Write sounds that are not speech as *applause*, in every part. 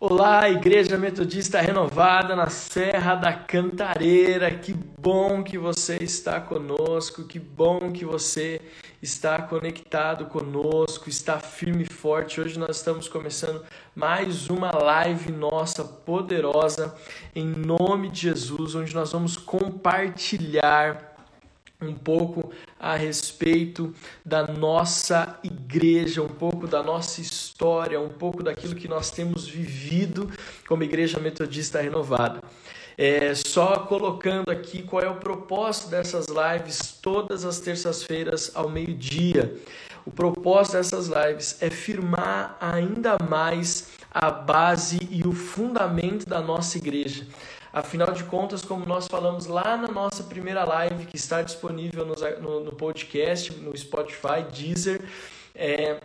Olá, Igreja Metodista Renovada na Serra da Cantareira. Que bom que você está conosco, que bom que você está conectado conosco, está firme e forte. Hoje nós estamos começando mais uma live nossa poderosa em nome de Jesus, onde nós vamos compartilhar um pouco a respeito da nossa igreja, um pouco da nossa história, um pouco daquilo que nós temos vivido como Igreja Metodista Renovada. É, só colocando aqui qual é o propósito dessas lives todas as terças-feiras ao meio-dia. O propósito dessas lives é firmar ainda mais a base e o fundamento da nossa igreja Afinal de contas, como nós falamos lá na nossa primeira live, que está disponível no, no, no podcast, no Spotify, Deezer, é,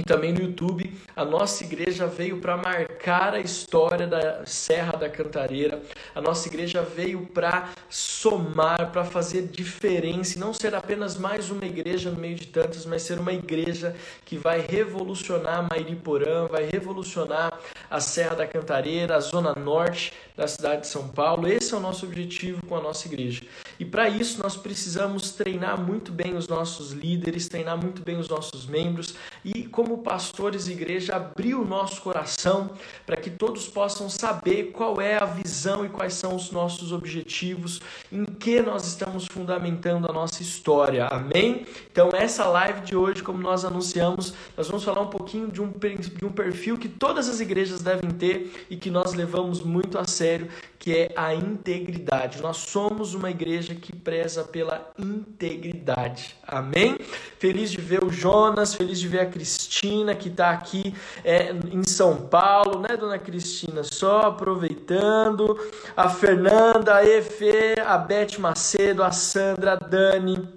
e também no YouTube, a nossa igreja veio para marcar a história da Serra da Cantareira. A nossa igreja veio para somar, para fazer diferença, e não ser apenas mais uma igreja no meio de tantas, mas ser uma igreja que vai revolucionar Mairiporã, vai revolucionar a Serra da Cantareira, a zona norte da cidade de São Paulo. Esse é o nosso objetivo com a nossa igreja. E para isso nós precisamos treinar muito bem os nossos líderes, treinar muito bem os nossos membros e como pastores e igreja abrir o nosso coração para que todos possam saber qual é a visão e quais são os nossos objetivos, em que nós estamos fundamentando a nossa história. Amém? Então essa live de hoje, como nós anunciamos, nós vamos falar um pouquinho de um, de um perfil que todas as igrejas devem ter e que nós levamos muito a sério sério, que é a integridade. Nós somos uma igreja que preza pela integridade. Amém? Feliz de ver o Jonas, feliz de ver a Cristina que está aqui é, em São Paulo, né, dona Cristina? Só aproveitando. A Fernanda, a Efe, a Beth Macedo, a Sandra, a Dani,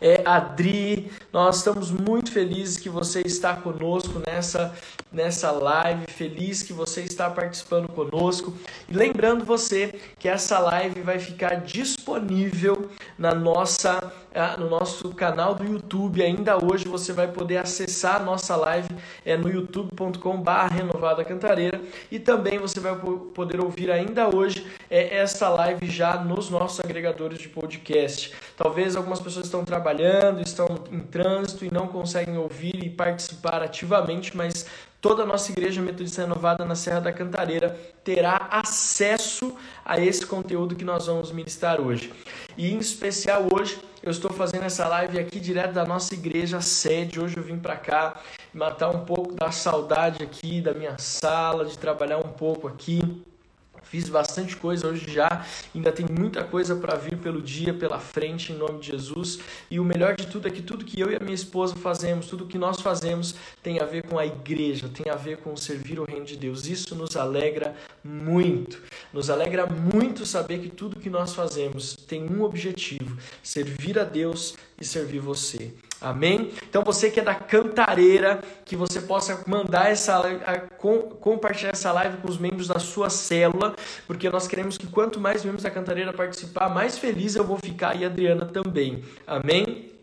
é, Adri, nós estamos muito felizes que você está conosco nessa, nessa live, feliz que você está participando conosco. E lembrando você que essa live vai ficar disponível na nossa, no nosso canal do YouTube. Ainda hoje você vai poder acessar a nossa live é, no youtube.com.br renovada cantareira e também você vai poder ouvir ainda hoje é, essa live já nos nossos agregadores de podcast. Talvez algumas pessoas estão trabalhando, estão em trânsito e não conseguem ouvir e participar ativamente, mas toda a nossa igreja metodista renovada na Serra da Cantareira terá acesso a esse conteúdo que nós vamos ministrar hoje. E em especial hoje, eu estou fazendo essa live aqui direto da nossa igreja sede. Hoje eu vim para cá matar um pouco da saudade aqui da minha sala, de trabalhar um pouco aqui. Fiz bastante coisa hoje já, ainda tem muita coisa para vir pelo dia, pela frente, em nome de Jesus. E o melhor de tudo é que tudo que eu e a minha esposa fazemos, tudo que nós fazemos, tem a ver com a igreja, tem a ver com servir o reino de Deus. Isso nos alegra muito. Nos alegra muito saber que tudo que nós fazemos tem um objetivo: servir a Deus e servir você. Amém? Então você que é da cantareira, que você possa mandar essa compartilhar essa live com os membros da sua célula, porque nós queremos que quanto mais membros da cantareira participar, mais feliz eu vou ficar e a Adriana também. Amém?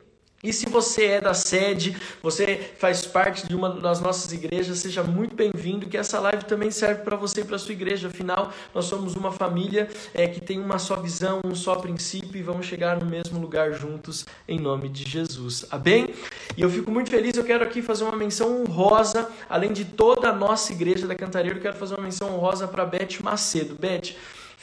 E se você é da sede, você faz parte de uma das nossas igrejas, seja muito bem-vindo, que essa live também serve para você e para sua igreja. Afinal, nós somos uma família é, que tem uma só visão, um só princípio e vamos chegar no mesmo lugar juntos em nome de Jesus. Amém? E eu fico muito feliz, eu quero aqui fazer uma menção honrosa, além de toda a nossa igreja da Cantareira, eu quero fazer uma menção honrosa para Beth Macedo. Beth,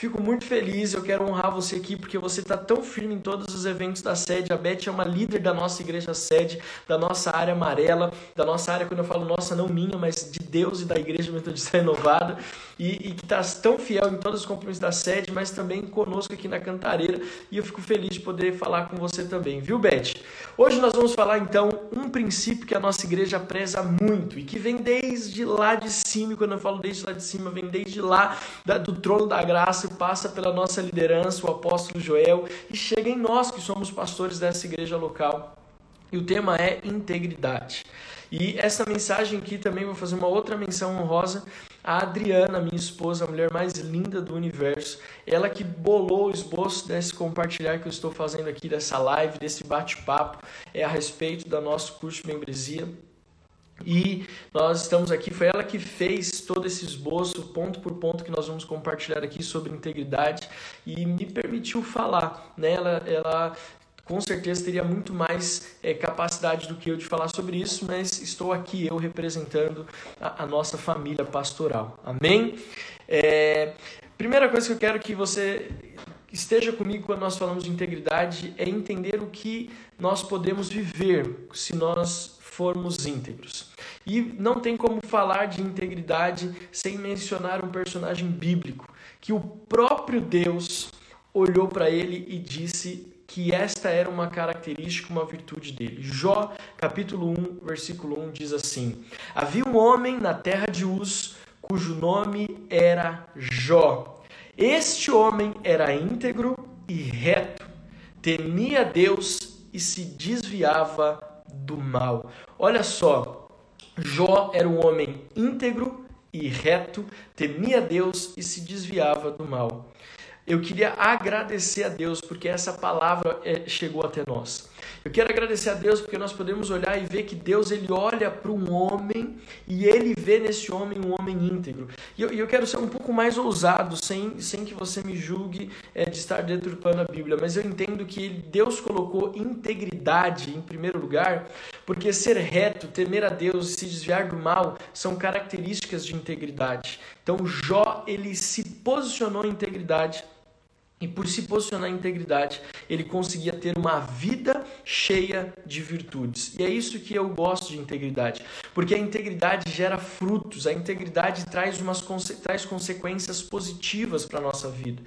Fico muito feliz, eu quero honrar você aqui porque você está tão firme em todos os eventos da sede. A Beth é uma líder da nossa igreja sede, da nossa área amarela, da nossa área, quando eu falo nossa, não minha, mas de Deus e da Igreja Metodista *laughs* Renovada, e, e que está tão fiel em todos os compromissos da sede, mas também conosco aqui na Cantareira. E eu fico feliz de poder falar com você também, viu, Beth? Hoje nós vamos falar então um princípio que a nossa igreja preza muito e que vem desde lá de cima, e quando eu falo desde lá de cima, vem desde lá da, do trono da graça passa pela nossa liderança, o apóstolo Joel, e chega em nós que somos pastores dessa igreja local. E o tema é integridade. E essa mensagem aqui também vou fazer uma outra menção honrosa. A Adriana, minha esposa, a mulher mais linda do universo, ela que bolou o esboço desse compartilhar que eu estou fazendo aqui, dessa live, desse bate-papo, é a respeito do nosso curso de membresia. E nós estamos aqui, foi ela que fez todo esse esboço, ponto por ponto, que nós vamos compartilhar aqui sobre integridade e me permitiu falar. Né? Ela, ela com certeza teria muito mais é, capacidade do que eu de falar sobre isso, mas estou aqui eu representando a, a nossa família pastoral. Amém? É, primeira coisa que eu quero que você esteja comigo quando nós falamos de integridade é entender o que nós podemos viver se nós formos íntegros. E não tem como falar de integridade sem mencionar um personagem bíblico, que o próprio Deus olhou para ele e disse que esta era uma característica, uma virtude dele. Jó, capítulo 1, versículo 1 diz assim: Havia um homem na terra de Uz, cujo nome era Jó. Este homem era íntegro e reto, temia Deus e se desviava do mal. Olha só, Jó era um homem íntegro e reto, temia Deus e se desviava do mal eu queria agradecer a Deus porque essa palavra é, chegou até nós. Eu quero agradecer a Deus porque nós podemos olhar e ver que Deus ele olha para um homem e ele vê nesse homem um homem íntegro. E eu, eu quero ser um pouco mais ousado, sem, sem que você me julgue é, de estar deturpando a Bíblia, mas eu entendo que Deus colocou integridade em primeiro lugar, porque ser reto, temer a Deus e se desviar do mal são características de integridade. Então Jó ele se posicionou em integridade e por se posicionar em integridade, ele conseguia ter uma vida cheia de virtudes. E é isso que eu gosto de integridade, porque a integridade gera frutos, a integridade traz, umas, traz consequências positivas para a nossa vida.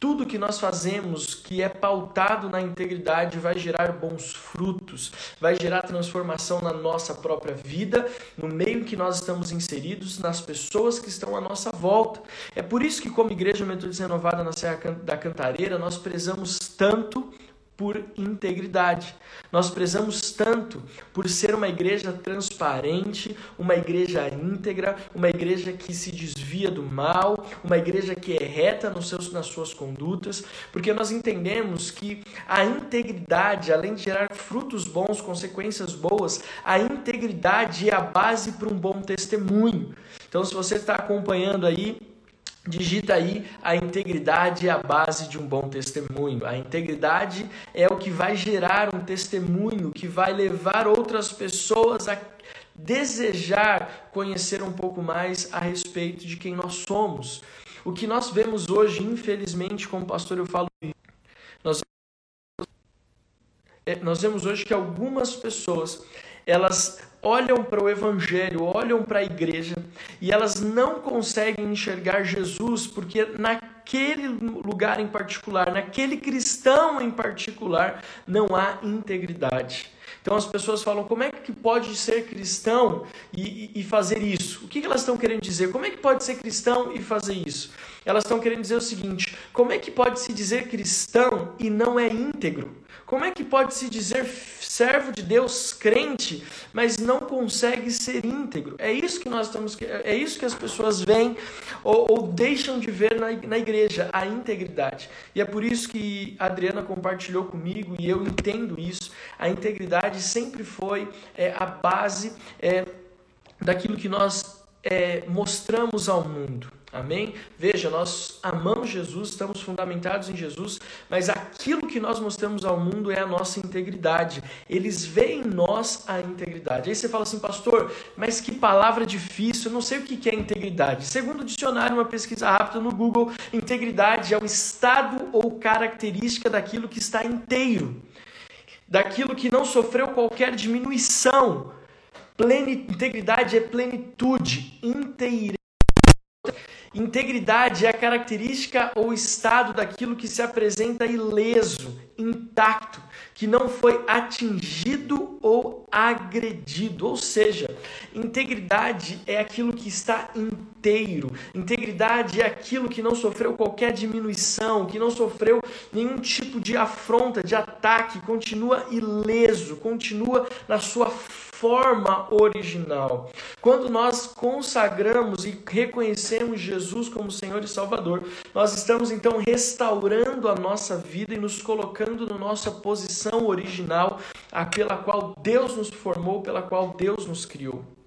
Tudo que nós fazemos que é pautado na integridade vai gerar bons frutos, vai gerar transformação na nossa própria vida, no meio em que nós estamos inseridos, nas pessoas que estão à nossa volta. É por isso que, como Igreja Metodista Renovada na Serra da Cantareira, nós prezamos tanto por integridade. Nós prezamos tanto por ser uma igreja transparente, uma igreja íntegra, uma igreja que se desvia do mal, uma igreja que é reta nos seus, nas suas condutas, porque nós entendemos que a integridade, além de gerar frutos bons, consequências boas, a integridade é a base para um bom testemunho. Então, se você está acompanhando aí Digita aí a integridade é a base de um bom testemunho. A integridade é o que vai gerar um testemunho que vai levar outras pessoas a desejar conhecer um pouco mais a respeito de quem nós somos. O que nós vemos hoje, infelizmente, como pastor eu falo, nós, é, nós vemos hoje que algumas pessoas elas olham para o Evangelho, olham para a igreja e elas não conseguem enxergar Jesus porque naquele lugar em particular, naquele cristão em particular, não há integridade. Então as pessoas falam: como é que pode ser cristão e, e, fazer isso? O que elas estão querendo dizer? Como é que pode ser cristão e fazer isso? Elas estão querendo dizer o seguinte: como é que pode se dizer cristão e não é íntegro? Como é que pode se dizer servo de Deus, crente, mas não consegue ser íntegro? É isso que nós estamos, é isso que as pessoas veem ou, ou deixam de ver na, na igreja, a integridade. E é por isso que a Adriana compartilhou comigo e eu entendo isso. A integridade sempre foi é, a base é, daquilo que nós é, mostramos ao mundo. Amém? Veja, nós amamos Jesus, estamos fundamentados em Jesus, mas aquilo que nós mostramos ao mundo é a nossa integridade. Eles veem em nós a integridade. Aí você fala assim, pastor, mas que palavra difícil, eu não sei o que é integridade. Segundo o dicionário, uma pesquisa rápida no Google, integridade é o estado ou característica daquilo que está inteiro, daquilo que não sofreu qualquer diminuição. Pleni, integridade é plenitude, inteireza Integridade é a característica ou estado daquilo que se apresenta ileso, intacto, que não foi atingido ou agredido. Ou seja, integridade é aquilo que está inteiro. Integridade é aquilo que não sofreu qualquer diminuição, que não sofreu nenhum tipo de afronta, de ataque, continua ileso, continua na sua forma original. Quando nós consagramos e reconhecemos Jesus como Senhor e Salvador, nós estamos então restaurando a nossa vida e nos colocando na nossa posição original, a pela qual Deus nos formou, pela qual Deus nos criou.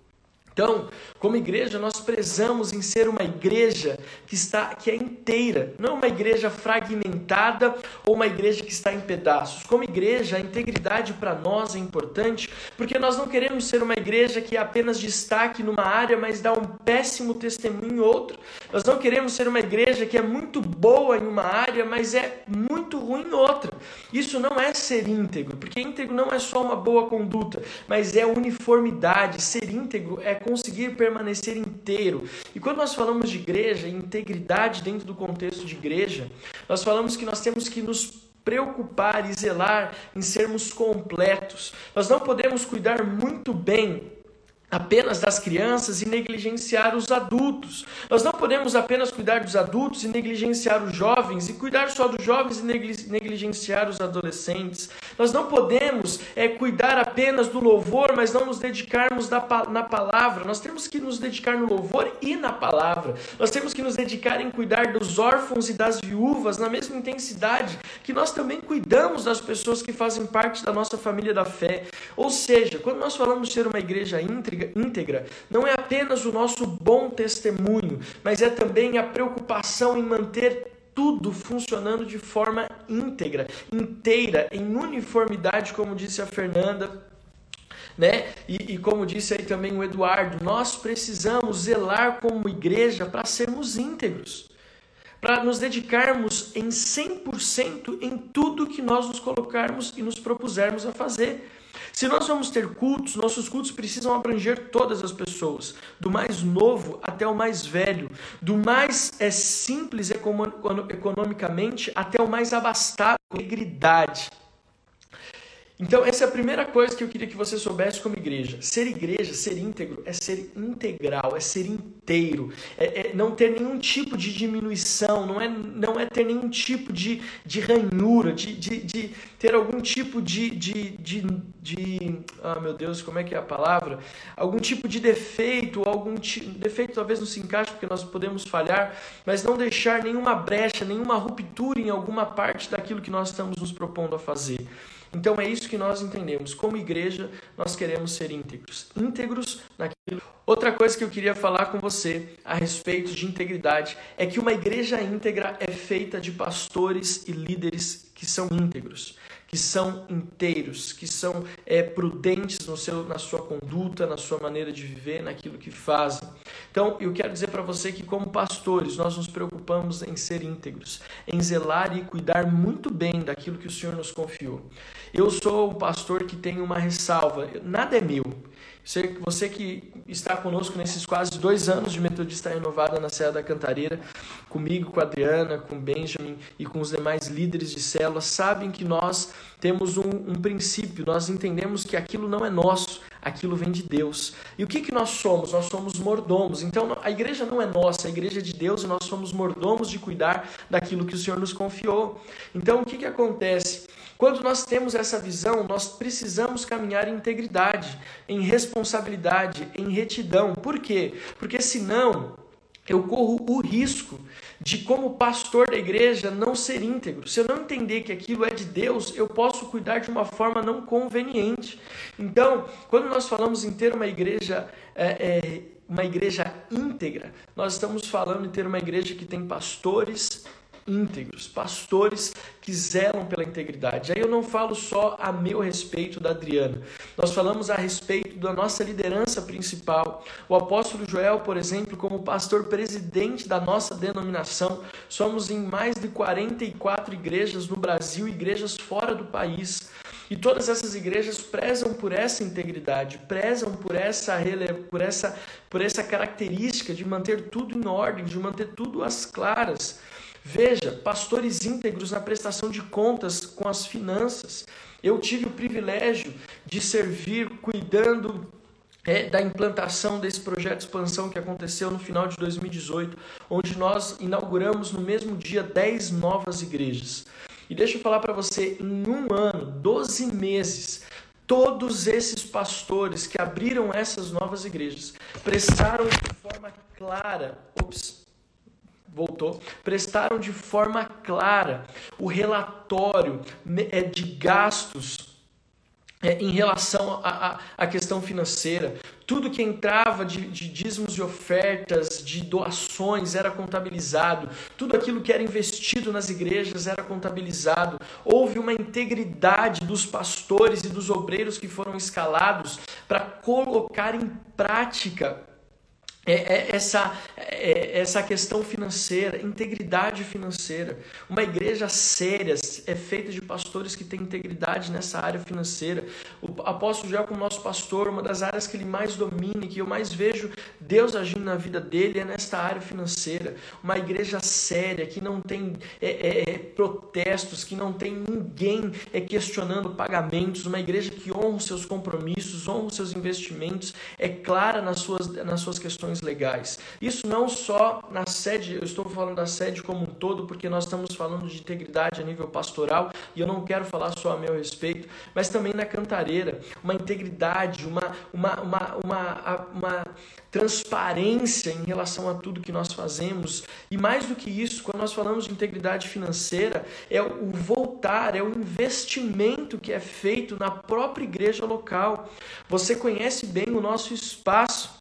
Então, como igreja, nós prezamos em ser uma igreja que está que é inteira, não uma igreja fragmentada ou uma igreja que está em pedaços. Como igreja, a integridade para nós é importante, porque nós não queremos ser uma igreja que apenas destaque numa área, mas dá um péssimo testemunho em outra. Nós não queremos ser uma igreja que é muito boa em uma área, mas é muito ruim em outra. Isso não é ser íntegro, porque íntegro não é só uma boa conduta, mas é uniformidade. Ser íntegro é conseguir permanecer inteiro. E quando nós falamos de igreja, integridade dentro do contexto de igreja, nós falamos que nós temos que nos preocupar e zelar em sermos completos. Nós não podemos cuidar muito bem apenas das crianças e negligenciar os adultos. Nós não podemos apenas cuidar dos adultos e negligenciar os jovens, e cuidar só dos jovens e negligenciar os adolescentes. Nós não podemos é, cuidar apenas do louvor, mas não nos dedicarmos na, na palavra. Nós temos que nos dedicar no louvor e na palavra. Nós temos que nos dedicar em cuidar dos órfãos e das viúvas na mesma intensidade que nós também cuidamos das pessoas que fazem parte da nossa família da fé. Ou seja, quando nós falamos ser uma igreja íntegra, íntegra não é apenas o nosso bom testemunho, mas é também a preocupação em manter tudo funcionando de forma íntegra, inteira, em uniformidade, como disse a Fernanda, né? E, e, como disse aí também o Eduardo, nós precisamos zelar como igreja para sermos íntegros, para nos dedicarmos em 100% em tudo que nós nos colocarmos e nos propusermos a fazer. Se nós vamos ter cultos, nossos cultos precisam abranger todas as pessoas, do mais novo até o mais velho, do mais é, simples economicamente até o mais abastado integridade. Então, essa é a primeira coisa que eu queria que você soubesse como igreja. Ser igreja, ser íntegro, é ser integral, é ser inteiro, é, é, não ter nenhum tipo de diminuição, não é, não é ter nenhum tipo de, de ranhura, de, de, de ter algum tipo de, de, de, de. Ah, meu Deus, como é que é a palavra? Algum tipo de defeito, algum defeito talvez não se encaixe porque nós podemos falhar, mas não deixar nenhuma brecha, nenhuma ruptura em alguma parte daquilo que nós estamos nos propondo a fazer. Então é isso que nós entendemos. Como igreja, nós queremos ser íntegros. Íntegros naquilo. Outra coisa que eu queria falar com você a respeito de integridade é que uma igreja íntegra é feita de pastores e líderes que são íntegros que são inteiros, que são é, prudentes no seu, na sua conduta, na sua maneira de viver, naquilo que fazem. Então, eu quero dizer para você que, como pastores, nós nos preocupamos em ser íntegros, em zelar e cuidar muito bem daquilo que o Senhor nos confiou. Eu sou um pastor que tem uma ressalva: nada é meu. Você que está conosco nesses quase dois anos de Metodista Renovada na Serra da Cantareira, comigo, com a Adriana, com Benjamin e com os demais líderes de célula, sabem que nós temos um, um princípio, nós entendemos que aquilo não é nosso, aquilo vem de Deus. E o que, que nós somos? Nós somos mordomos. Então a igreja não é nossa, a igreja é de Deus e nós somos mordomos de cuidar daquilo que o Senhor nos confiou. Então o que, que acontece? Quando nós temos essa visão, nós precisamos caminhar em integridade, em responsabilidade, em retidão. Por quê? Porque senão eu corro o risco de, como pastor da igreja, não ser íntegro. Se eu não entender que aquilo é de Deus, eu posso cuidar de uma forma não conveniente. Então, quando nós falamos em ter uma igreja. É, é, uma igreja íntegra, nós estamos falando em ter uma igreja que tem pastores íntegros, pastores que zelam pela integridade. Aí eu não falo só a meu respeito da Adriana, nós falamos a respeito da nossa liderança principal. O apóstolo Joel, por exemplo, como pastor presidente da nossa denominação, somos em mais de 44 igrejas no Brasil, igrejas fora do país. E todas essas igrejas prezam por essa integridade, prezam por essa, por essa, por essa característica de manter tudo em ordem, de manter tudo às claras. Veja, pastores íntegros na prestação de contas com as finanças. Eu tive o privilégio de servir cuidando é, da implantação desse projeto de expansão que aconteceu no final de 2018, onde nós inauguramos no mesmo dia 10 novas igrejas. E deixa eu falar para você, em um ano, 12 meses, todos esses pastores que abriram essas novas igrejas prestaram de forma clara, ops, voltou, prestaram de forma clara o relatório né, é, de gastos é, em relação à questão financeira. Tudo que entrava de, de dízimos e ofertas, de doações, era contabilizado. Tudo aquilo que era investido nas igrejas era contabilizado. Houve uma integridade dos pastores e dos obreiros que foram escalados para colocar em prática é, é, essa, é, essa questão financeira, integridade financeira. Uma igreja séria é feita de pastores que têm integridade nessa área financeira. O apóstolo Joel, como nosso pastor, uma das áreas que ele mais domina, que eu mais vejo Deus agindo na vida dele, é nesta área financeira. Uma igreja séria, que não tem é, é, é protestos, que não tem ninguém é, questionando pagamentos. Uma igreja que honra os seus compromissos, honra os seus investimentos, é clara nas suas, nas suas questões legais. Isso não só na sede, eu estou falando da sede como um todo, porque nós estamos falando de integridade a nível pastoral e eu não quero falar só a meu respeito, mas também na cantareira, uma integridade, uma, uma, uma, uma, uma transparência em relação a tudo que nós fazemos. E mais do que isso, quando nós falamos de integridade financeira, é o voltar, é o investimento que é feito na própria igreja local. Você conhece bem o nosso espaço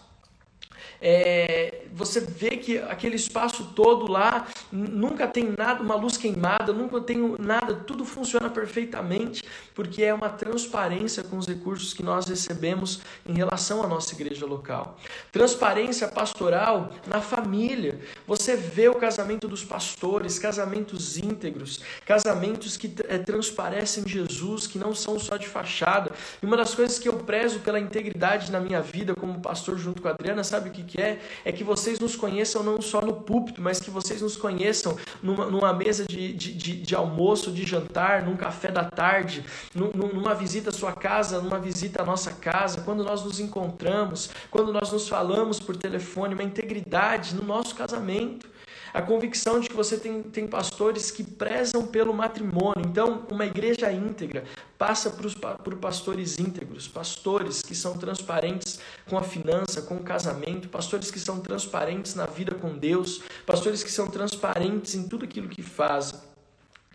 é, você vê que aquele espaço todo lá nunca tem nada, uma luz queimada, nunca tem nada, tudo funciona perfeitamente, porque é uma transparência com os recursos que nós recebemos em relação à nossa igreja local. Transparência pastoral na família. Você vê o casamento dos pastores, casamentos íntegros, casamentos que é, transparecem Jesus, que não são só de fachada. E uma das coisas que eu prezo pela integridade na minha vida como pastor junto com a Adriana, sabe o que que é, é que vocês nos conheçam não só no púlpito, mas que vocês nos conheçam numa, numa mesa de, de, de, de, almoço, de jantar, num café da tarde, numa visita à sua casa, numa visita à nossa casa, quando nós nos encontramos, quando nós nos falamos por telefone, uma integridade no nosso casamento a convicção de que você tem, tem pastores que prezam pelo matrimônio. Então, uma igreja íntegra passa por, por pastores íntegros, pastores que são transparentes com a finança, com o casamento, pastores que são transparentes na vida com Deus, pastores que são transparentes em tudo aquilo que fazem.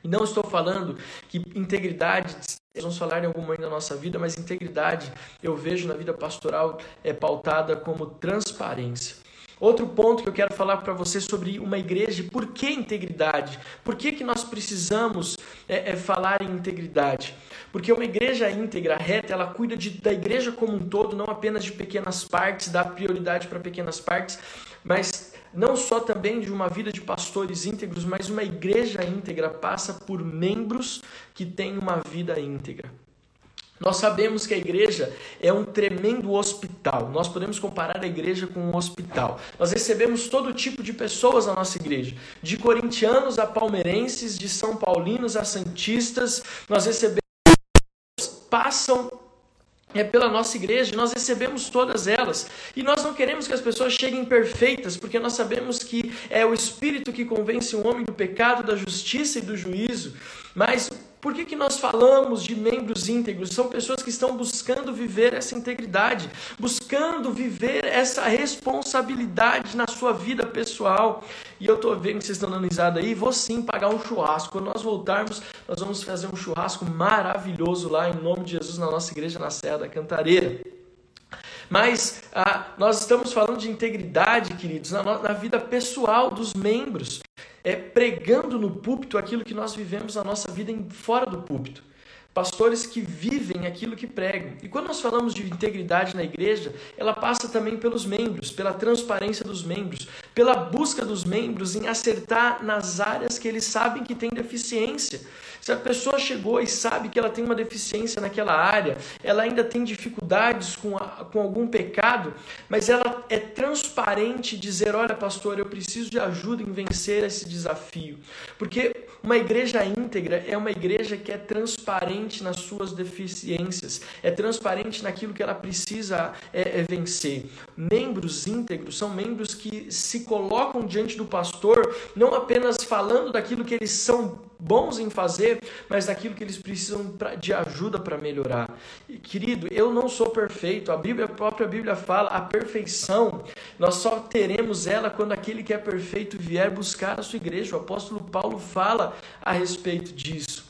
E não estou falando que integridade vamos falar em algum momento da nossa vida, mas integridade eu vejo na vida pastoral é pautada como transparência. Outro ponto que eu quero falar para você sobre uma igreja, por que integridade? Por que, que nós precisamos é, é, falar em integridade? Porque uma igreja íntegra, reta, ela cuida de, da igreja como um todo, não apenas de pequenas partes, dá prioridade para pequenas partes, mas não só também de uma vida de pastores íntegros, mas uma igreja íntegra passa por membros que têm uma vida íntegra. Nós sabemos que a igreja é um tremendo hospital. Nós podemos comparar a igreja com um hospital. Nós recebemos todo tipo de pessoas na nossa igreja, de corintianos a palmeirenses, de são paulinos a santistas. Nós recebemos passam é pela nossa igreja, nós recebemos todas elas. E nós não queremos que as pessoas cheguem perfeitas, porque nós sabemos que é o Espírito que convence o homem do pecado, da justiça e do juízo. Mas por que, que nós falamos de membros íntegros? São pessoas que estão buscando viver essa integridade, buscando viver essa responsabilidade na sua vida pessoal. E eu estou vendo que vocês estão dando risada aí, vou sim pagar um churrasco. Quando nós voltarmos, nós vamos fazer um churrasco maravilhoso lá, em nome de Jesus, na nossa igreja na Serra da Cantareira. Mas ah, nós estamos falando de integridade, queridos, na, na vida pessoal dos membros é, pregando no púlpito aquilo que nós vivemos na nossa vida fora do púlpito. Pastores que vivem aquilo que pregam. E quando nós falamos de integridade na igreja, ela passa também pelos membros, pela transparência dos membros, pela busca dos membros em acertar nas áreas que eles sabem que têm deficiência. Se a pessoa chegou e sabe que ela tem uma deficiência naquela área, ela ainda tem dificuldades com, a, com algum pecado, mas ela é transparente dizer: Olha, pastor, eu preciso de ajuda em vencer esse desafio. Porque uma igreja íntegra é uma igreja que é transparente nas suas deficiências, é transparente naquilo que ela precisa é, é vencer. Membros íntegros são membros que se colocam diante do pastor, não apenas falando daquilo que eles são bons em fazer, mas daquilo que eles precisam de ajuda para melhorar. E, querido, eu não sou perfeito. A Bíblia, a própria Bíblia fala, a perfeição, nós só teremos ela quando aquele que é perfeito vier buscar a sua igreja. O apóstolo Paulo fala a respeito disso.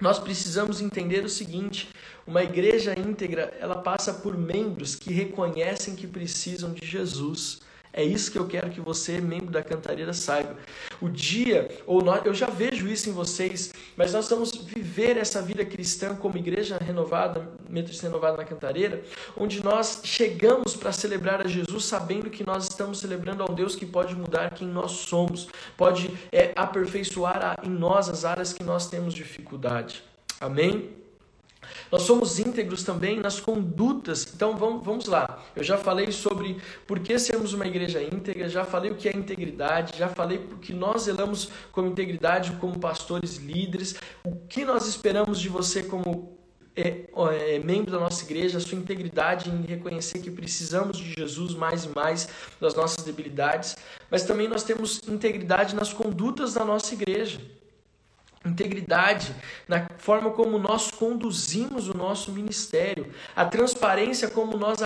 Nós precisamos entender o seguinte: uma igreja íntegra, ela passa por membros que reconhecem que precisam de Jesus. É isso que eu quero que você, membro da Cantareira, saiba. O dia, ou nós, eu já vejo isso em vocês, mas nós vamos viver essa vida cristã como igreja renovada, Metodista Renovada na Cantareira, onde nós chegamos para celebrar a Jesus sabendo que nós estamos celebrando a um Deus que pode mudar quem nós somos, pode é, aperfeiçoar em nós as áreas que nós temos dificuldade. Amém? Nós somos íntegros também nas condutas. Então vamos, vamos lá. Eu já falei sobre por que sermos uma igreja íntegra, já falei o que é integridade, já falei que nós zelamos como integridade como pastores líderes, o que nós esperamos de você como é, é, membro da nossa igreja, a sua integridade em reconhecer que precisamos de Jesus mais e mais das nossas debilidades, mas também nós temos integridade nas condutas da nossa igreja integridade na forma como nós conduzimos o nosso ministério, a transparência como nós,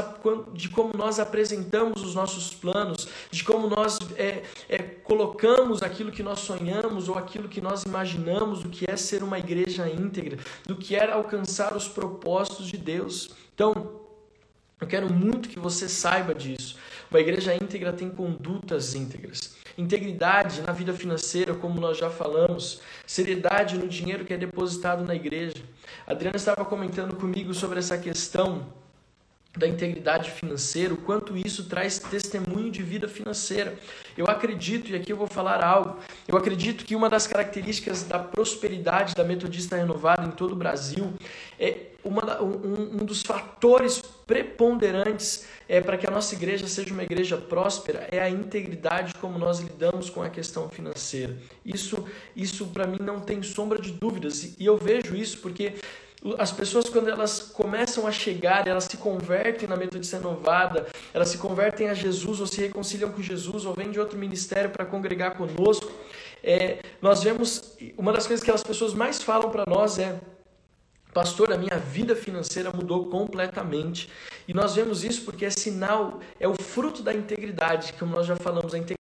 de como nós apresentamos os nossos planos, de como nós é, é, colocamos aquilo que nós sonhamos ou aquilo que nós imaginamos, do que é ser uma igreja íntegra, do que é alcançar os propósitos de Deus. Então, eu quero muito que você saiba disso. Uma igreja íntegra tem condutas íntegras. Integridade na vida financeira, como nós já falamos. Seriedade no dinheiro que é depositado na igreja. A Adriana estava comentando comigo sobre essa questão da integridade financeira, o quanto isso traz testemunho de vida financeira. Eu acredito, e aqui eu vou falar algo, eu acredito que uma das características da prosperidade da Metodista Renovada em todo o Brasil é uma, um, um dos fatores preponderantes é, para que a nossa igreja seja uma igreja próspera é a integridade como nós lidamos com a questão financeira. Isso, isso para mim não tem sombra de dúvidas e eu vejo isso porque as pessoas, quando elas começam a chegar, elas se convertem na metodista renovada, elas se convertem a Jesus, ou se reconciliam com Jesus, ou vêm de outro ministério para congregar conosco. É, nós vemos, uma das coisas que as pessoas mais falam para nós é: Pastor, a minha vida financeira mudou completamente. E nós vemos isso porque é sinal, é o fruto da integridade, como nós já falamos, a integridade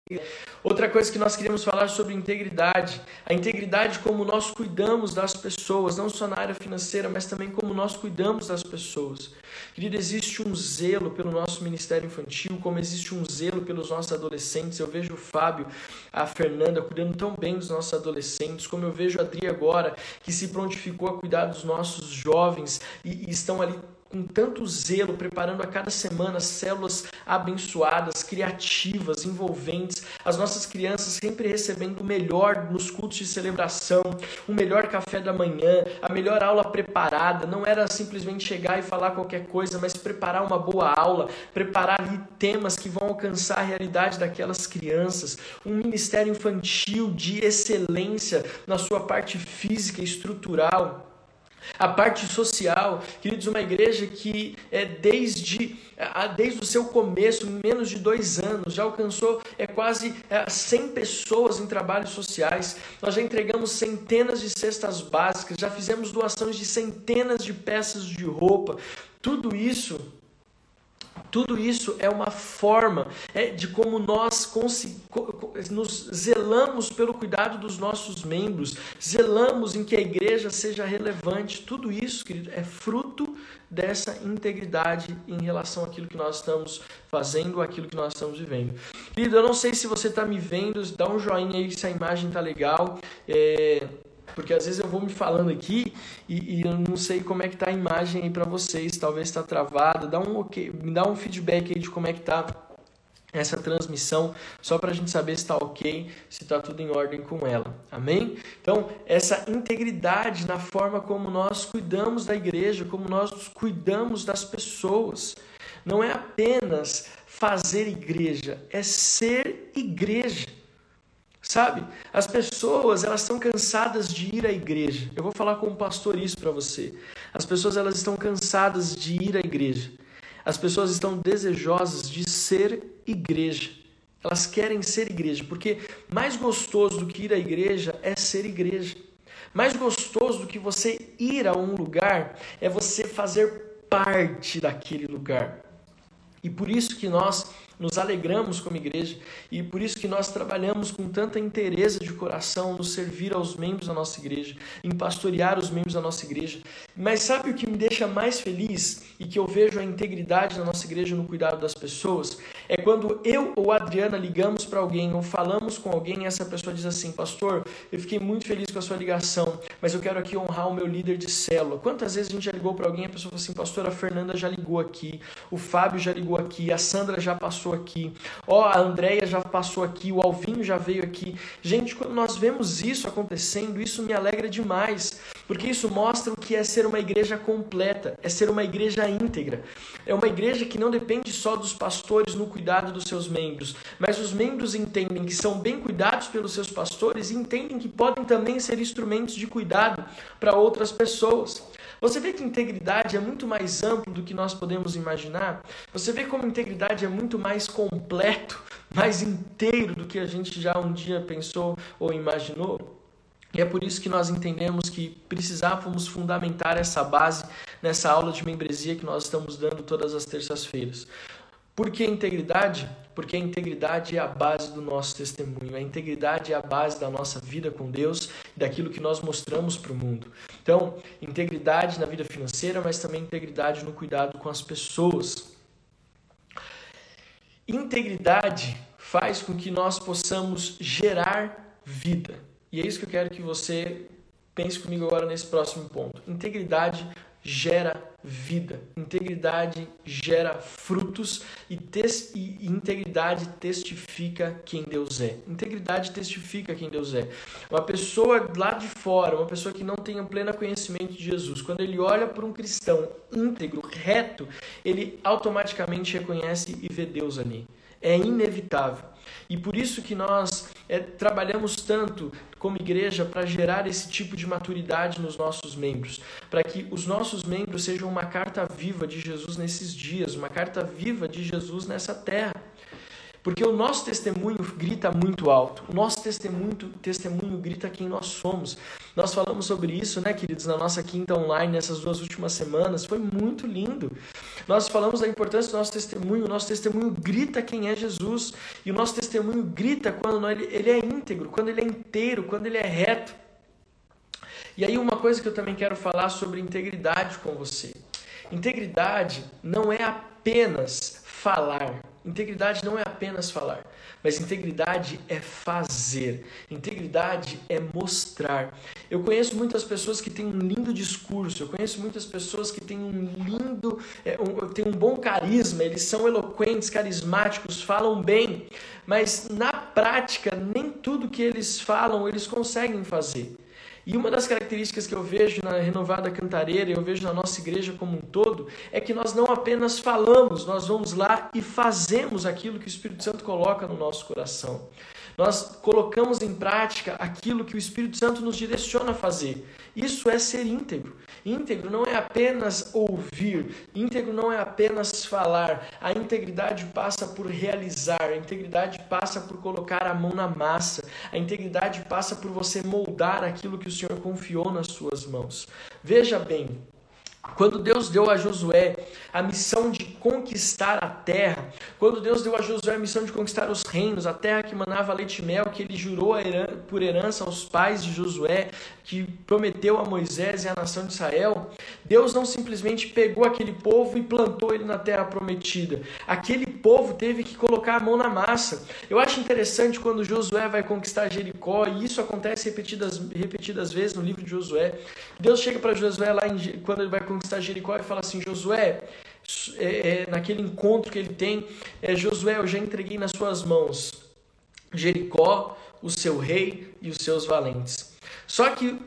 Outra coisa que nós queríamos falar sobre integridade, a integridade como nós cuidamos das pessoas, não só na área financeira, mas também como nós cuidamos das pessoas. Querido, existe um zelo pelo nosso ministério infantil, como existe um zelo pelos nossos adolescentes. Eu vejo o Fábio, a Fernanda cuidando tão bem dos nossos adolescentes, como eu vejo a Adri agora, que se prontificou a cuidar dos nossos jovens e, e estão ali com tanto zelo, preparando a cada semana células abençoadas, criativas, envolventes, as nossas crianças sempre recebendo o melhor nos cultos de celebração, o melhor café da manhã, a melhor aula preparada. Não era simplesmente chegar e falar qualquer coisa, mas preparar uma boa aula, preparar ali temas que vão alcançar a realidade daquelas crianças, um ministério infantil de excelência na sua parte física e estrutural a parte social, queridos, uma igreja que é desde, desde o seu começo, menos de dois anos, já alcançou é, quase é, 100 pessoas em trabalhos sociais. Nós já entregamos centenas de cestas básicas, já fizemos doações de centenas de peças de roupa. Tudo isso tudo isso é uma forma é, de como nós nos zelamos pelo cuidado dos nossos membros, zelamos em que a igreja seja relevante. Tudo isso, querido, é fruto dessa integridade em relação àquilo que nós estamos fazendo, àquilo que nós estamos vivendo. Querido, eu não sei se você está me vendo, dá um joinha aí se a imagem está legal. É porque às vezes eu vou me falando aqui e, e eu não sei como é que tá a imagem aí para vocês, talvez está travada, dá um ok, me dá um feedback aí de como é que tá essa transmissão, só para a gente saber se está ok, se está tudo em ordem com ela. Amém? Então, essa integridade na forma como nós cuidamos da igreja, como nós cuidamos das pessoas, não é apenas fazer igreja, é ser igreja. Sabe? As pessoas, elas estão cansadas de ir à igreja. Eu vou falar como pastor isso para você. As pessoas, elas estão cansadas de ir à igreja. As pessoas estão desejosas de ser igreja. Elas querem ser igreja, porque mais gostoso do que ir à igreja é ser igreja. Mais gostoso do que você ir a um lugar é você fazer parte daquele lugar. E por isso que nós nos alegramos como igreja e por isso que nós trabalhamos com tanta interesse de coração no servir aos membros da nossa igreja, em pastorear os membros da nossa igreja. Mas sabe o que me deixa mais feliz e que eu vejo a integridade da nossa igreja no cuidado das pessoas? É quando eu ou a Adriana ligamos para alguém ou falamos com alguém e essa pessoa diz assim: Pastor, eu fiquei muito feliz com a sua ligação, mas eu quero aqui honrar o meu líder de célula. Quantas vezes a gente já ligou para alguém e a pessoa falou assim: Pastor, a Fernanda já ligou aqui, o Fábio já ligou aqui, a Sandra já passou aqui, ó, a Andréia já passou aqui, o Alvinho já veio aqui. Gente, quando nós vemos isso acontecendo, isso me alegra demais, porque isso mostra o que é ser uma igreja completa, é ser uma igreja íntegra. É uma igreja que não depende só dos pastores no cuidado dos seus membros, mas os membros entendem que são bem cuidados pelos seus pastores e entendem que podem também ser instrumentos de cuidado para outras pessoas. Você vê que integridade é muito mais amplo do que nós podemos imaginar? Você vê como integridade é muito mais completo, mais inteiro do que a gente já um dia pensou ou imaginou? E é por isso que nós entendemos que precisávamos fundamentar essa base nessa aula de membresia que nós estamos dando todas as terças-feiras. Por que integridade? Porque a integridade é a base do nosso testemunho, a integridade é a base da nossa vida com Deus daquilo que nós mostramos para o mundo. Então, integridade na vida financeira, mas também integridade no cuidado com as pessoas. Integridade faz com que nós possamos gerar vida. E é isso que eu quero que você pense comigo agora nesse próximo ponto. Integridade gera vida. Integridade gera frutos e, tes, e, integridade testifica quem Deus é. Integridade testifica quem Deus é. Uma pessoa lá de fora, uma pessoa que não tenha pleno conhecimento de Jesus, quando ele olha para um cristão íntegro, reto, ele automaticamente reconhece e vê Deus ali. É inevitável. E por isso que nós é, trabalhamos tanto como igreja para gerar esse tipo de maturidade nos nossos membros, para que os nossos membros sejam uma carta viva de Jesus nesses dias, uma carta viva de Jesus nessa terra. Porque o nosso testemunho grita muito alto. O nosso testemunho, testemunho grita quem nós somos. Nós falamos sobre isso, né, queridos, na nossa quinta online nessas duas últimas semanas. Foi muito lindo. Nós falamos da importância do nosso testemunho. O nosso testemunho grita quem é Jesus. E o nosso testemunho grita quando ele, é íntegro, quando ele é inteiro, quando ele é reto. E aí, uma coisa que eu também quero falar sobre integridade com você. Integridade não é apenas falar. Integridade não é apenas falar, mas integridade é fazer. Integridade é mostrar. Eu conheço muitas pessoas que têm um lindo discurso, eu conheço muitas pessoas que têm um lindo, é, um, têm um bom carisma, eles são eloquentes, carismáticos, falam bem, mas na prática nem tudo que eles falam eles conseguem fazer. E uma das características que eu vejo na Renovada Cantareira, eu vejo na nossa igreja como um todo, é que nós não apenas falamos, nós vamos lá e fazemos aquilo que o Espírito Santo coloca no nosso coração. Nós colocamos em prática aquilo que o Espírito Santo nos direciona a fazer. Isso é ser íntegro. Íntegro não é apenas ouvir, íntegro não é apenas falar. A integridade passa por realizar, a integridade passa por colocar a mão na massa, a integridade passa por você moldar aquilo que o Senhor confiou nas suas mãos. Veja bem, quando Deus deu a Josué a missão de conquistar a terra, quando Deus deu a Josué a missão de conquistar os reinos, a terra que manava leite e mel, que ele jurou por herança aos pais de Josué, que prometeu a Moisés e à nação de Israel, Deus não simplesmente pegou aquele povo e plantou ele na terra prometida. Aquele povo teve que colocar a mão na massa. Eu acho interessante quando Josué vai conquistar Jericó, e isso acontece repetidas, repetidas vezes no livro de Josué. Deus chega para Josué lá em, quando ele vai conquistar Jericó e fala assim: Josué, é, é, naquele encontro que ele tem, é, Josué, eu já entreguei nas suas mãos Jericó, o seu rei e os seus valentes. Só que,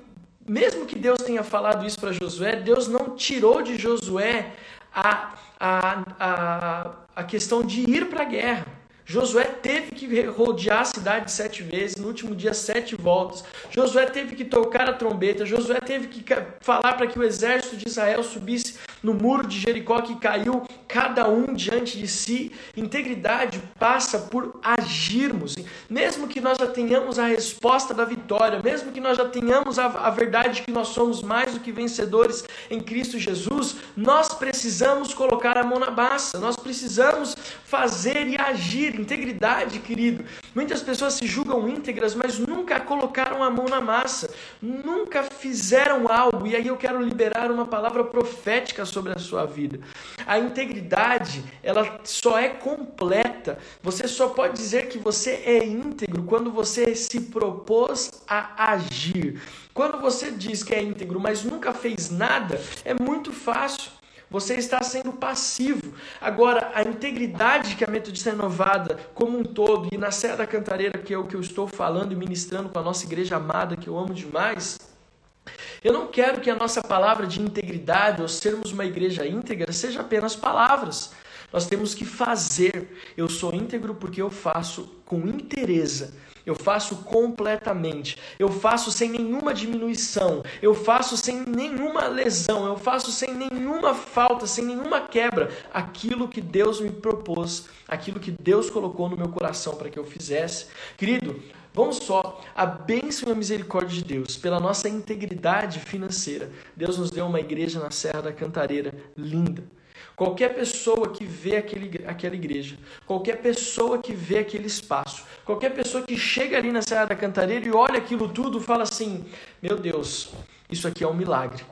mesmo que Deus tenha falado isso para Josué, Deus não tirou de Josué a, a, a, a questão de ir para a guerra. Josué teve que rodear a cidade sete vezes, no último dia sete voltas. Josué teve que tocar a trombeta, Josué teve que falar para que o exército de Israel subisse no muro de Jericó que caiu, cada um diante de si. Integridade passa por agirmos, mesmo que nós já tenhamos a resposta da vitória, mesmo que nós já tenhamos a, a verdade que nós somos mais do que vencedores em Cristo Jesus, nós precisamos colocar a mão na massa, nós precisamos fazer e agir. Integridade, querido. Muitas pessoas se julgam íntegras, mas nunca colocaram a mão na massa, nunca fizeram algo. E aí eu quero liberar uma palavra profética sobre a sua vida. A integridade, ela só é completa. Você só pode dizer que você é íntegro quando você se propôs a agir. Quando você diz que é íntegro, mas nunca fez nada, é muito fácil. Você está sendo passivo. Agora, a integridade que a Metodista Renovada, como um todo, e na Serra da Cantareira, que é o que eu estou falando e ministrando com a nossa igreja amada, que eu amo demais, eu não quero que a nossa palavra de integridade ou sermos uma igreja íntegra seja apenas palavras. Nós temos que fazer. Eu sou íntegro porque eu faço com interesse. Eu faço completamente. Eu faço sem nenhuma diminuição. Eu faço sem nenhuma lesão. Eu faço sem nenhuma falta, sem nenhuma quebra. Aquilo que Deus me propôs, aquilo que Deus colocou no meu coração para que eu fizesse. Querido, Vamos só, a bênção e a misericórdia de Deus, pela nossa integridade financeira. Deus nos deu uma igreja na Serra da Cantareira linda. Qualquer pessoa que vê aquele, aquela igreja, qualquer pessoa que vê aquele espaço, qualquer pessoa que chega ali na Serra da Cantareira e olha aquilo tudo, fala assim: Meu Deus, isso aqui é um milagre.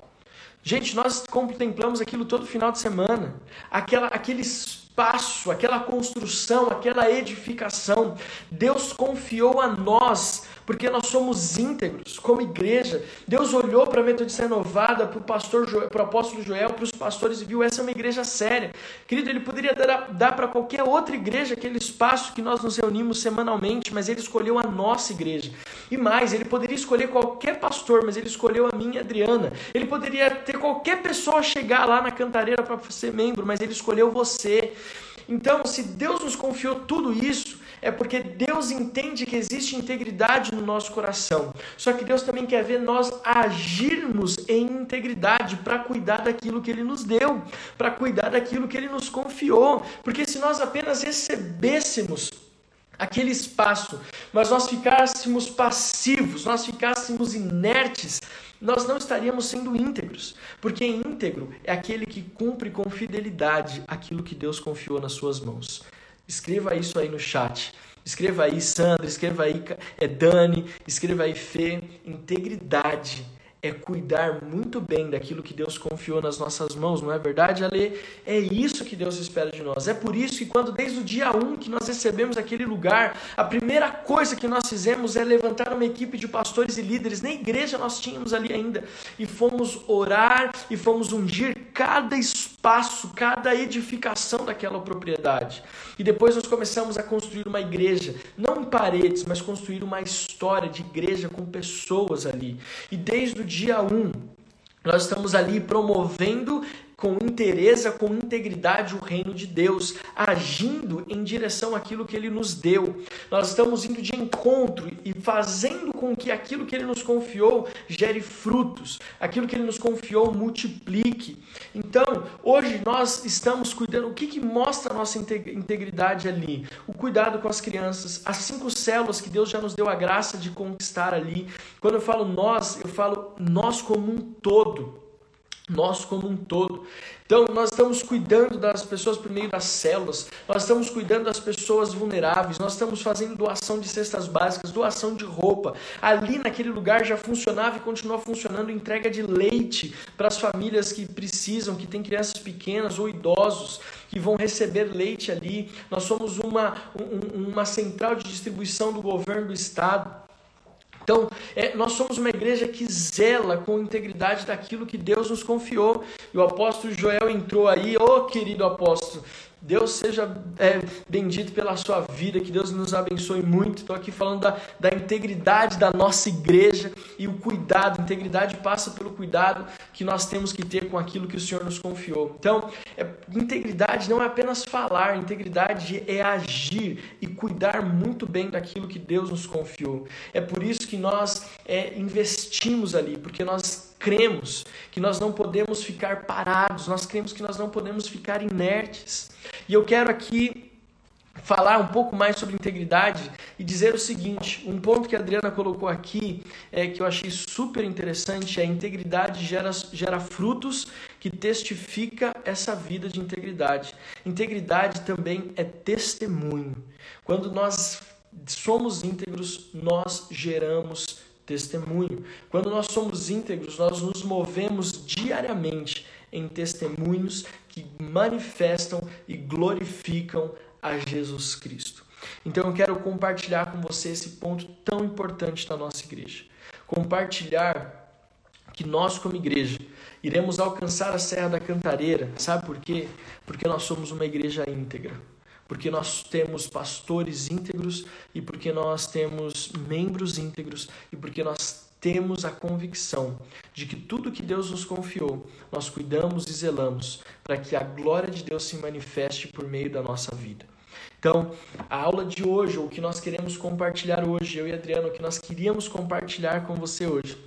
Gente, nós contemplamos aquilo todo final de semana. Aquela, aquele espaço, aquela construção, aquela edificação. Deus confiou a nós porque nós somos íntegros como igreja. Deus olhou para a Metodista Renovada, para o pastor, para o apóstolo Joel, para os pastores e viu essa é uma igreja séria. Querido, ele poderia dar, dar para qualquer outra igreja aquele espaço que nós nos reunimos semanalmente, mas ele escolheu a nossa igreja. E mais, ele poderia escolher qualquer pastor, mas ele escolheu a minha Adriana. Ele poderia ter qualquer pessoa chegar lá na cantareira para ser membro, mas ele escolheu você. Então, se Deus nos confiou tudo isso, é porque Deus entende que existe integridade no nosso coração. Só que Deus também quer ver nós agirmos em integridade para cuidar daquilo que Ele nos deu, para cuidar daquilo que Ele nos confiou. Porque se nós apenas recebêssemos aquele espaço, mas nós ficássemos passivos, nós ficássemos inertes, nós não estaríamos sendo íntegros, porque íntegro é aquele que cumpre com fidelidade aquilo que Deus confiou nas suas mãos. Escreva isso aí no chat. Escreva aí, Sandra, escreva aí, é Dani, escreva aí, Fê. Integridade é cuidar muito bem daquilo que Deus confiou nas nossas mãos, não é verdade, Ale? É isso que Deus espera de nós. É por isso que quando desde o dia 1 que nós recebemos aquele lugar, a primeira coisa que nós fizemos é levantar uma equipe de pastores e líderes, nem igreja nós tínhamos ali ainda, e fomos orar e fomos ungir cada espaço, cada edificação daquela propriedade. E depois nós começamos a construir uma igreja, não em paredes, mas construir uma história de igreja com pessoas ali. E desde o dia 1, nós estamos ali promovendo com interesse, com integridade o reino de Deus, agindo em direção àquilo que ele nos deu. Nós estamos indo de encontro e fazendo com que aquilo que ele nos confiou gere frutos, aquilo que ele nos confiou multiplique. Então, hoje nós estamos cuidando, o que, que mostra a nossa integridade ali? O cuidado com as crianças, as cinco células que Deus já nos deu a graça de conquistar ali. Quando eu falo nós, eu falo nós como um todo nós como um todo. Então, nós estamos cuidando das pessoas por meio das células, nós estamos cuidando das pessoas vulneráveis, nós estamos fazendo doação de cestas básicas, doação de roupa. Ali naquele lugar já funcionava e continua funcionando entrega de leite para as famílias que precisam, que têm crianças pequenas ou idosos que vão receber leite ali. Nós somos uma, um, uma central de distribuição do governo do estado. Então, é, nós somos uma igreja que zela com integridade daquilo que Deus nos confiou. E o apóstolo Joel entrou aí, ô oh, querido apóstolo, Deus seja é, bendito pela sua vida, que Deus nos abençoe muito. Estou aqui falando da, da integridade da nossa igreja e o cuidado. Integridade passa pelo cuidado que nós temos que ter com aquilo que o Senhor nos confiou. Então, é, integridade não é apenas falar, integridade é agir e cuidar muito bem daquilo que Deus nos confiou. É por isso que nós é, investimos ali, porque nós cremos que nós não podemos ficar parados, nós cremos que nós não podemos ficar inertes. E eu quero aqui falar um pouco mais sobre integridade e dizer o seguinte: um ponto que a Adriana colocou aqui, é, que eu achei super interessante, é a integridade gera, gera frutos que testifica essa vida de integridade. Integridade também é testemunho. Quando nós somos íntegros, nós geramos testemunho. Quando nós somos íntegros, nós nos movemos diariamente em testemunhos que manifestam e glorificam a Jesus Cristo. Então eu quero compartilhar com você esse ponto tão importante da nossa igreja. Compartilhar que nós, como igreja, iremos alcançar a Serra da Cantareira. Sabe por quê? Porque nós somos uma igreja íntegra porque nós temos pastores íntegros e porque nós temos membros íntegros e porque nós temos a convicção de que tudo que Deus nos confiou, nós cuidamos e zelamos para que a glória de Deus se manifeste por meio da nossa vida. Então, a aula de hoje, o que nós queremos compartilhar hoje, eu e Adriano, o que nós queríamos compartilhar com você hoje,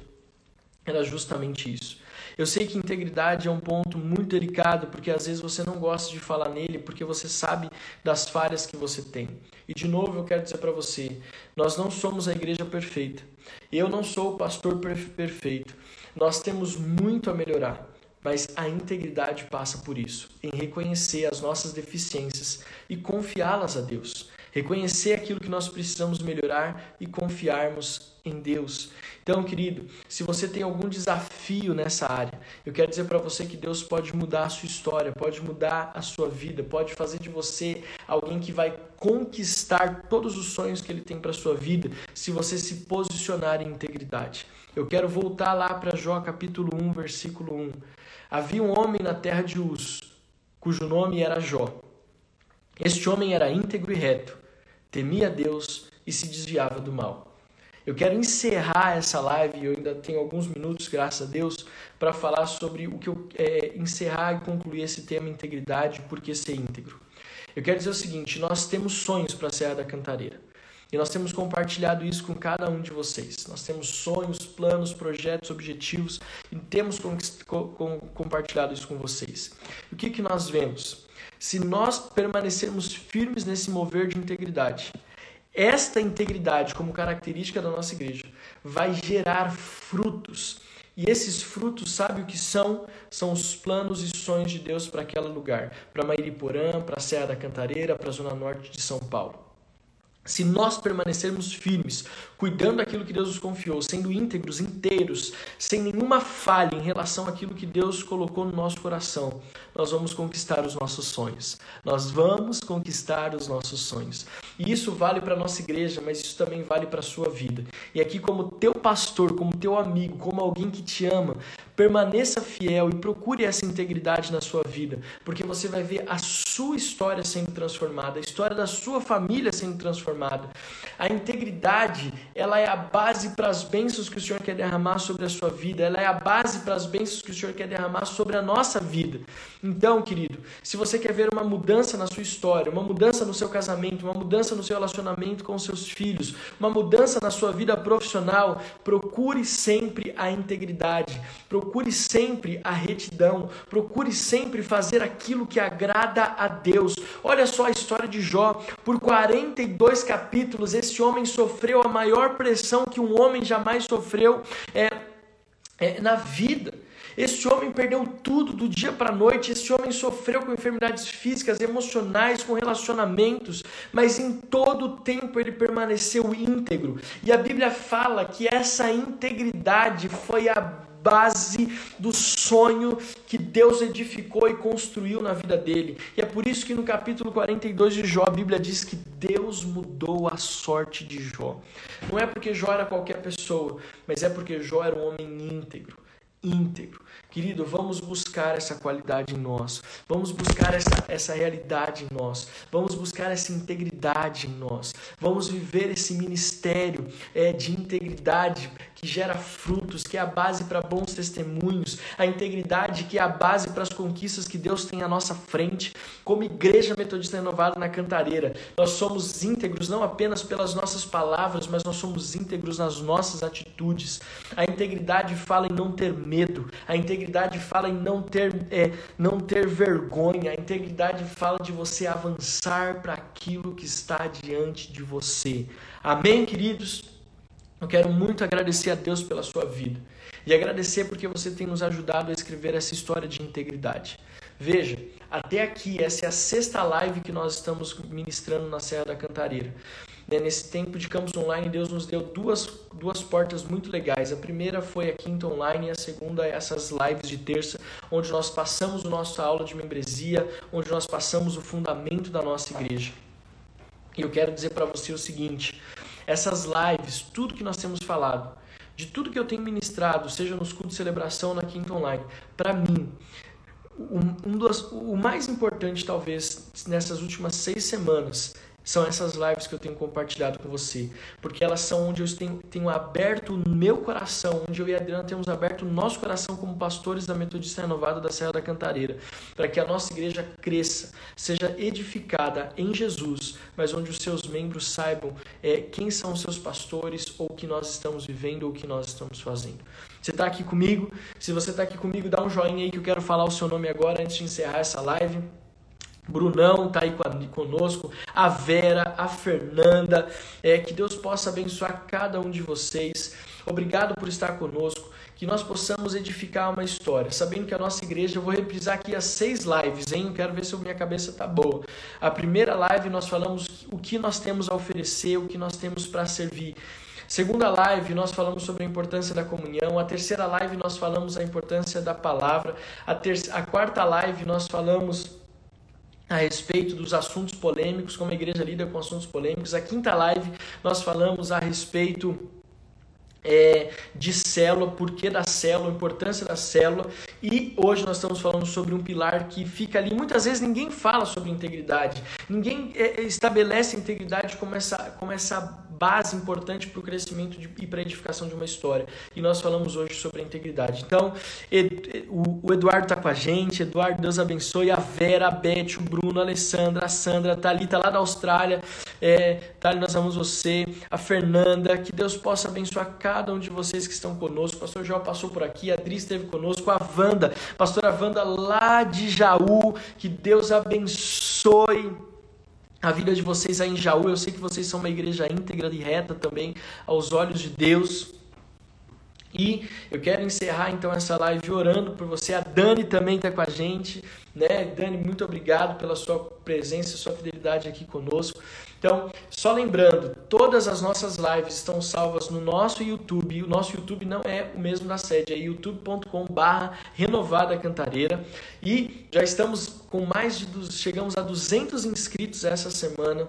era justamente isso. Eu sei que integridade é um ponto muito delicado, porque às vezes você não gosta de falar nele, porque você sabe das falhas que você tem. E de novo eu quero dizer para você, nós não somos a igreja perfeita. Eu não sou o pastor perfeito. Nós temos muito a melhorar. Mas a integridade passa por isso, em reconhecer as nossas deficiências e confiá-las a Deus reconhecer aquilo que nós precisamos melhorar e confiarmos em Deus. Então, querido, se você tem algum desafio nessa área, eu quero dizer para você que Deus pode mudar a sua história, pode mudar a sua vida, pode fazer de você alguém que vai conquistar todos os sonhos que ele tem para sua vida, se você se posicionar em integridade. Eu quero voltar lá para Jó capítulo 1, versículo 1. Havia um homem na terra de Uz, cujo nome era Jó. Este homem era íntegro e reto, temia Deus e se desviava do mal. Eu quero encerrar essa live, eu ainda tenho alguns minutos, graças a Deus, para falar sobre o que eu é, encerrar e concluir esse tema integridade, por que ser íntegro. Eu quero dizer o seguinte: nós temos sonhos para a Serra da Cantareira. E nós temos compartilhado isso com cada um de vocês. Nós temos sonhos, planos, projetos, objetivos e temos compartilhado isso com vocês. o que, que nós vemos? Se nós permanecermos firmes nesse mover de integridade. Esta integridade, como característica da nossa igreja, vai gerar frutos. E esses frutos, sabe o que são? São os planos e sonhos de Deus para aquele lugar, para Mairiporã, para a Serra da Cantareira, para a Zona Norte de São Paulo. Se nós permanecermos firmes, cuidando daquilo que Deus nos confiou, sendo íntegros, inteiros, sem nenhuma falha em relação àquilo que Deus colocou no nosso coração, nós vamos conquistar os nossos sonhos. Nós vamos conquistar os nossos sonhos. E isso vale para a nossa igreja, mas isso também vale para a sua vida. E aqui, como teu pastor, como teu amigo, como alguém que te ama, permaneça fiel e procure essa integridade na sua vida, porque você vai ver a sua história sendo transformada, a história da sua família sendo transformada. A integridade, ela é a base para as bênçãos que o Senhor quer derramar sobre a sua vida, ela é a base para as bênçãos que o Senhor quer derramar sobre a nossa vida. Então, querido, se você quer ver uma mudança na sua história, uma mudança no seu casamento, uma mudança no seu relacionamento com seus filhos, uma mudança na sua vida profissional, procure sempre a integridade. Procure procure sempre a retidão, procure sempre fazer aquilo que agrada a Deus. Olha só a história de Jó, por 42 capítulos, esse homem sofreu a maior pressão que um homem jamais sofreu é, é, na vida. Este homem perdeu tudo do dia para a noite. Este homem sofreu com enfermidades físicas, emocionais, com relacionamentos, mas em todo o tempo ele permaneceu íntegro. E a Bíblia fala que essa integridade foi a base do sonho que Deus edificou e construiu na vida dele. E é por isso que no capítulo 42 de Jó, a Bíblia diz que Deus mudou a sorte de Jó. Não é porque Jó era qualquer pessoa, mas é porque Jó era um homem íntegro. íntegro. Querido, vamos buscar essa qualidade em nós, vamos buscar essa, essa realidade em nós, vamos buscar essa integridade em nós, vamos viver esse ministério é, de integridade que gera frutos, que é a base para bons testemunhos, a integridade que é a base para as conquistas que Deus tem à nossa frente. Como Igreja Metodista Renovada na Cantareira, nós somos íntegros não apenas pelas nossas palavras, mas nós somos íntegros nas nossas atitudes. A integridade fala em não ter medo, a integridade fala em não ter, é, não ter vergonha. A integridade fala de você avançar para aquilo que está diante de você. Amém, queridos? Eu quero muito agradecer a Deus pela sua vida e agradecer porque você tem nos ajudado a escrever essa história de integridade. Veja, até aqui, essa é a sexta live que nós estamos ministrando na Serra da Cantareira. Né, nesse tempo de campus online, Deus nos deu duas, duas portas muito legais. A primeira foi a quinta online e a segunda é essas lives de terça, onde nós passamos a nossa aula de membresia, onde nós passamos o fundamento da nossa igreja. E eu quero dizer para você o seguinte: essas lives, tudo que nós temos falado, de tudo que eu tenho ministrado, seja nos cultos de celebração na quinta online, para mim, um, um dos, o mais importante talvez nessas últimas seis semanas são essas lives que eu tenho compartilhado com você, porque elas são onde eu tenho, tenho aberto o meu coração, onde eu e a Adriana temos aberto o nosso coração como pastores da Metodista Renovada da Serra da Cantareira, para que a nossa igreja cresça, seja edificada em Jesus, mas onde os seus membros saibam é, quem são os seus pastores, ou o que nós estamos vivendo, ou o que nós estamos fazendo. Você está aqui comigo? Se você está aqui comigo, dá um joinha aí que eu quero falar o seu nome agora antes de encerrar essa live. Brunão está aí conosco, a Vera, a Fernanda, é, que Deus possa abençoar cada um de vocês. Obrigado por estar conosco, que nós possamos edificar uma história, sabendo que a nossa igreja, eu vou reprisar aqui as seis lives, hein? Eu quero ver se a minha cabeça está boa. A primeira live nós falamos o que nós temos a oferecer, o que nós temos para servir. Segunda live, nós falamos sobre a importância da comunhão. A terceira live, nós falamos a importância da palavra. A, terça, a quarta live, nós falamos a respeito dos assuntos polêmicos, como a igreja lida com assuntos polêmicos. A quinta live nós falamos a respeito é, de célula, porquê da célula, a importância da célula. E hoje nós estamos falando sobre um pilar que fica ali. Muitas vezes ninguém fala sobre integridade, ninguém é, estabelece integridade como essa, como essa base importante para o crescimento de, e para a edificação de uma história. E nós falamos hoje sobre a integridade. Então, ed, o, o, Eduardo está com a gente. Eduardo, Deus abençoe. A Vera, a Beth, o Bruno, a Alessandra, a Sandra, a Thalita lá da Austrália. É, nós amamos você. A Fernanda, que Deus possa abençoar cada um de vocês que estão conosco. O pastor João passou por aqui, a Adri esteve conosco, a Wanda, pastora Wanda lá de Jaú. Que Deus abençoe a vida de vocês aí em Jaú. Eu sei que vocês são uma igreja íntegra e reta também aos olhos de Deus. E eu quero encerrar então essa live orando por você. A Dani também está com a gente, né? Dani, muito obrigado pela sua presença, sua fidelidade aqui conosco. Então, só lembrando, todas as nossas lives estão salvas no nosso YouTube. O nosso YouTube não é o mesmo da sede, é youtube.com/barra renovada cantareira. E já estamos com mais de chegamos a 200 inscritos essa semana.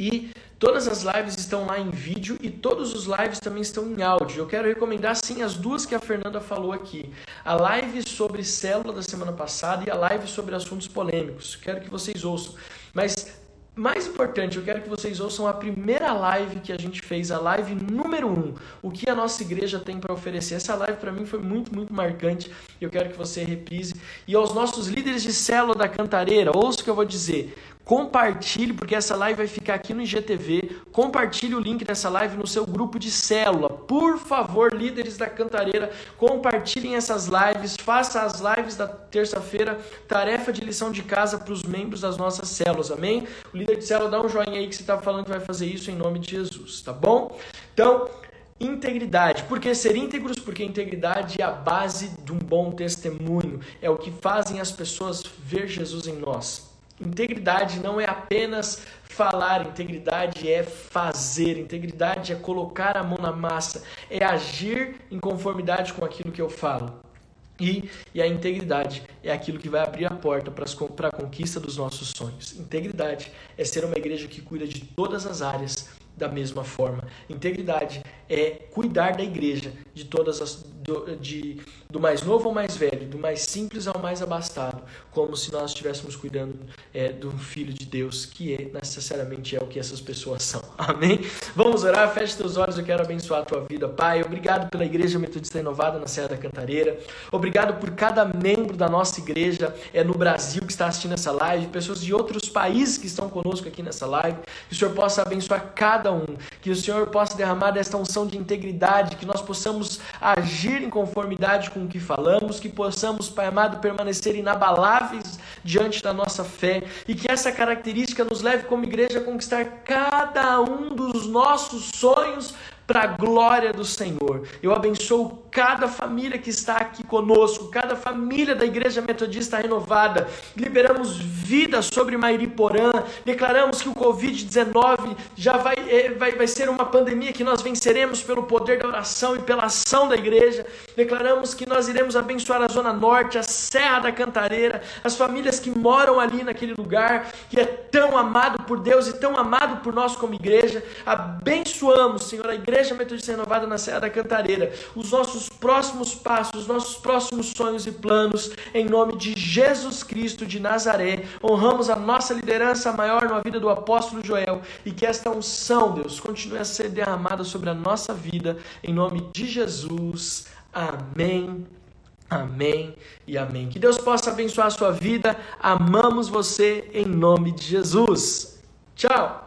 E todas as lives estão lá em vídeo e todos os lives também estão em áudio. Eu quero recomendar sim as duas que a Fernanda falou aqui. A live sobre célula da semana passada e a live sobre assuntos polêmicos. Quero que vocês ouçam. Mas mais importante, eu quero que vocês ouçam a primeira live que a gente fez, a live número 1, um, o que a nossa igreja tem para oferecer. Essa live para mim foi muito, muito marcante. Eu quero que você reprise. E aos nossos líderes de célula da Cantareira, ouça o que eu vou dizer. Compartilhe, porque essa live vai ficar aqui no IGTV. Compartilhe o link dessa live no seu grupo de célula. Por favor, líderes da Cantareira, compartilhem essas lives. Faça as lives da terça-feira, tarefa de lição de casa para os membros das nossas células. Amém? O líder de célula, dá um joinha aí que você está falando que vai fazer isso em nome de Jesus, tá bom? Então, Integridade. Por que ser íntegros? Porque integridade é a base de um bom testemunho. É o que fazem as pessoas ver Jesus em nós. Integridade não é apenas falar, integridade é fazer, integridade é colocar a mão na massa, é agir em conformidade com aquilo que eu falo. E, e a integridade é aquilo que vai abrir a porta para a conquista dos nossos sonhos. Integridade é ser uma igreja que cuida de todas as áreas da mesma forma. Integridade é cuidar da igreja de todas as, do, de, do mais novo ao mais velho, do mais simples ao mais abastado, como se nós estivéssemos cuidando é, um filho de Deus, que é, necessariamente é o que essas pessoas são. *laughs* Amém? Vamos orar, feche teus olhos, eu quero abençoar a tua vida. Pai, obrigado pela Igreja Metodista Renovada na Serra da Cantareira, obrigado por cada membro da nossa igreja é, no Brasil que está assistindo essa live, pessoas de outros países que estão conosco aqui nessa live, que o Senhor possa abençoar cada um, que o Senhor possa derramar desta unção de integridade, que nós possamos agir em conformidade com o que falamos, que possamos, Pai amado, permanecer inabaláveis diante da nossa fé e que essa característica nos leve como igreja a conquistar cada um dos nossos sonhos para a glória do Senhor. Eu abençoo cada família que está aqui conosco, cada família da Igreja Metodista Renovada. Liberamos vida sobre Mairiporã, declaramos que o Covid-19 já vai, é, vai, vai ser uma pandemia que nós venceremos pelo poder da oração e pela ação da igreja. Declaramos que nós iremos abençoar a Zona Norte, a Serra da Cantareira, as famílias que moram ali naquele lugar que é tão amado por Deus e tão amado por nós como igreja. Abençoamos, Senhor, a Igreja Metodista Renovada na Serra da Cantareira, os nossos próximos passos, os nossos próximos sonhos e planos, em nome de Jesus Cristo de Nazaré. Honramos a nossa liderança maior na vida do apóstolo Joel e que esta unção, Deus, continue a ser derramada sobre a nossa vida, em nome de Jesus. Amém. Amém e amém. Que Deus possa abençoar a sua vida. Amamos você em nome de Jesus. Tchau.